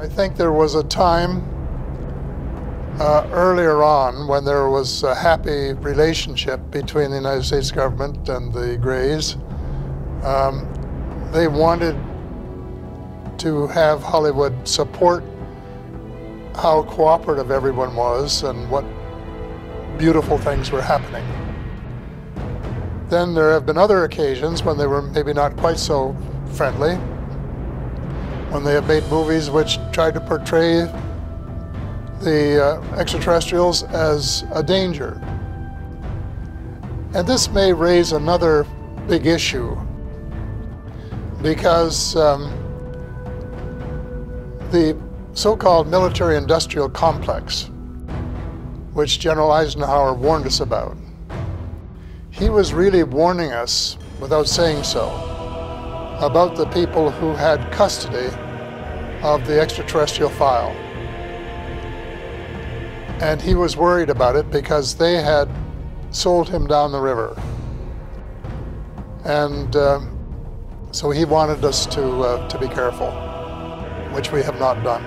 I think there was a time uh, earlier on when there was a happy relationship between the United States government and the Greys. Um, they wanted to have Hollywood support how cooperative everyone was and what beautiful things were happening. Then there have been other occasions when they were maybe not quite so friendly, when they have made movies which tried to portray the uh, extraterrestrials as a danger. And this may raise another big issue because um, the so-called military-industrial complex, which General Eisenhower warned us about, he was really warning us, without saying so, about the people who had custody of the extraterrestrial file. And he was worried about it because they had sold him down the river. And uh, so he wanted us to, uh, to be careful, which we have not done.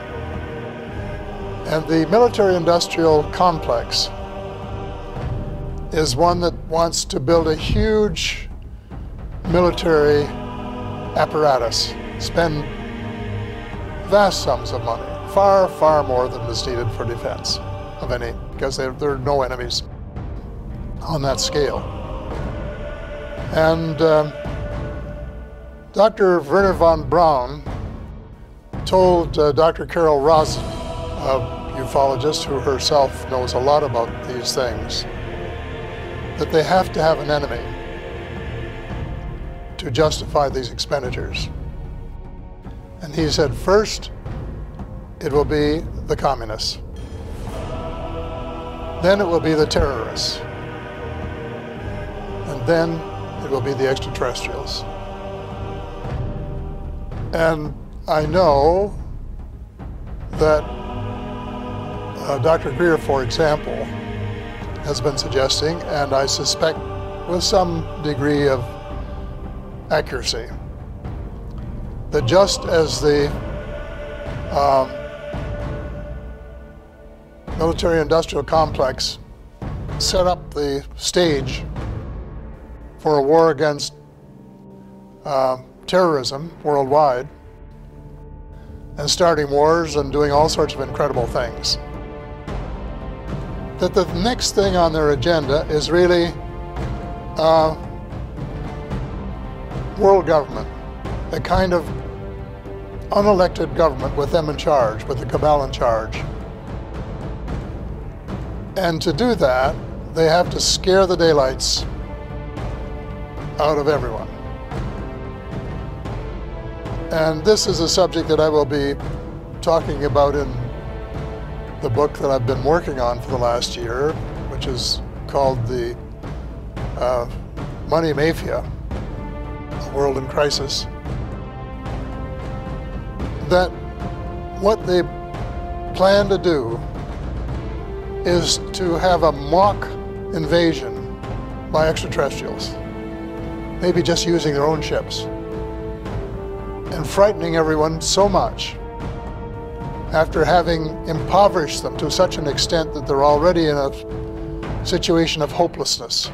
And the military-industrial complex is one that wants to build a huge military apparatus, spend vast sums of money, far, far more than is needed for defense of any, because there, there are no enemies on that scale. And um, Dr. Wernher von Braun told uh, Dr. Carol Rosin, a ufologist who herself knows a lot about these things, that they have to have an enemy to justify these expenditures. And he said, first, it will be the communists. Then it will be the terrorists. And then it will be the extraterrestrials. And I know that uh, Dr. Greer, for example, has been suggesting, and I suspect with some degree of accuracy, that just as the um, military-industrial complex set up the stage for a war against uh, terrorism worldwide and starting wars and doing all sorts of incredible things. That the next thing on their agenda is really uh, world government, a kind of unelected government with them in charge, with the cabal in charge. And to do that, they have to scare the daylights out of everyone. And this is a subject that I will be talking about in the book that I've been working on for the last year, which is called The uh, Money Mafia, World in Crisis. That what they plan to do is to have a mock invasion by extraterrestrials, maybe just using their own ships and frightening everyone so much after having impoverished them to such an extent that they're already in a situation of hopelessness.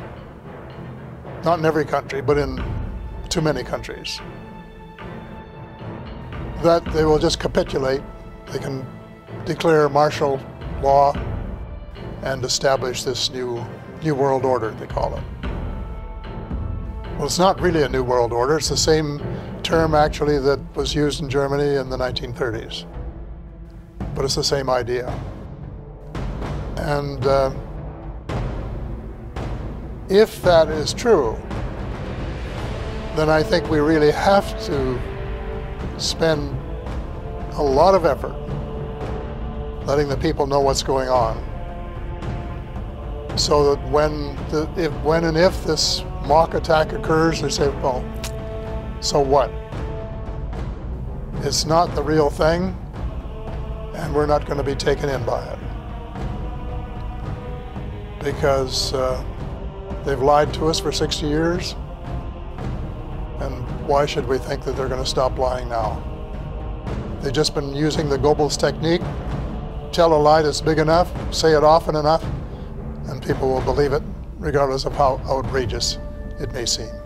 Not in every country, but in too many countries. That they will just capitulate, they can declare martial law and establish this new, new world order, they call it. Well, it's not really a new world order. It's the same term actually that was used in Germany in the 1930s. But it's the same idea. And uh, if that is true, then I think we really have to spend a lot of effort letting the people know what's going on so that when, the, if, when and if this mock attack occurs, they say, well, so what? It's not the real thing, and we're not going to be taken in by it. Because uh, they've lied to us for 60 years, why should we think that they're going to stop lying now? They've just been using the Goebbels technique. Tell a lie that's big enough, say it often enough, and people will believe it, regardless of how outrageous it may seem.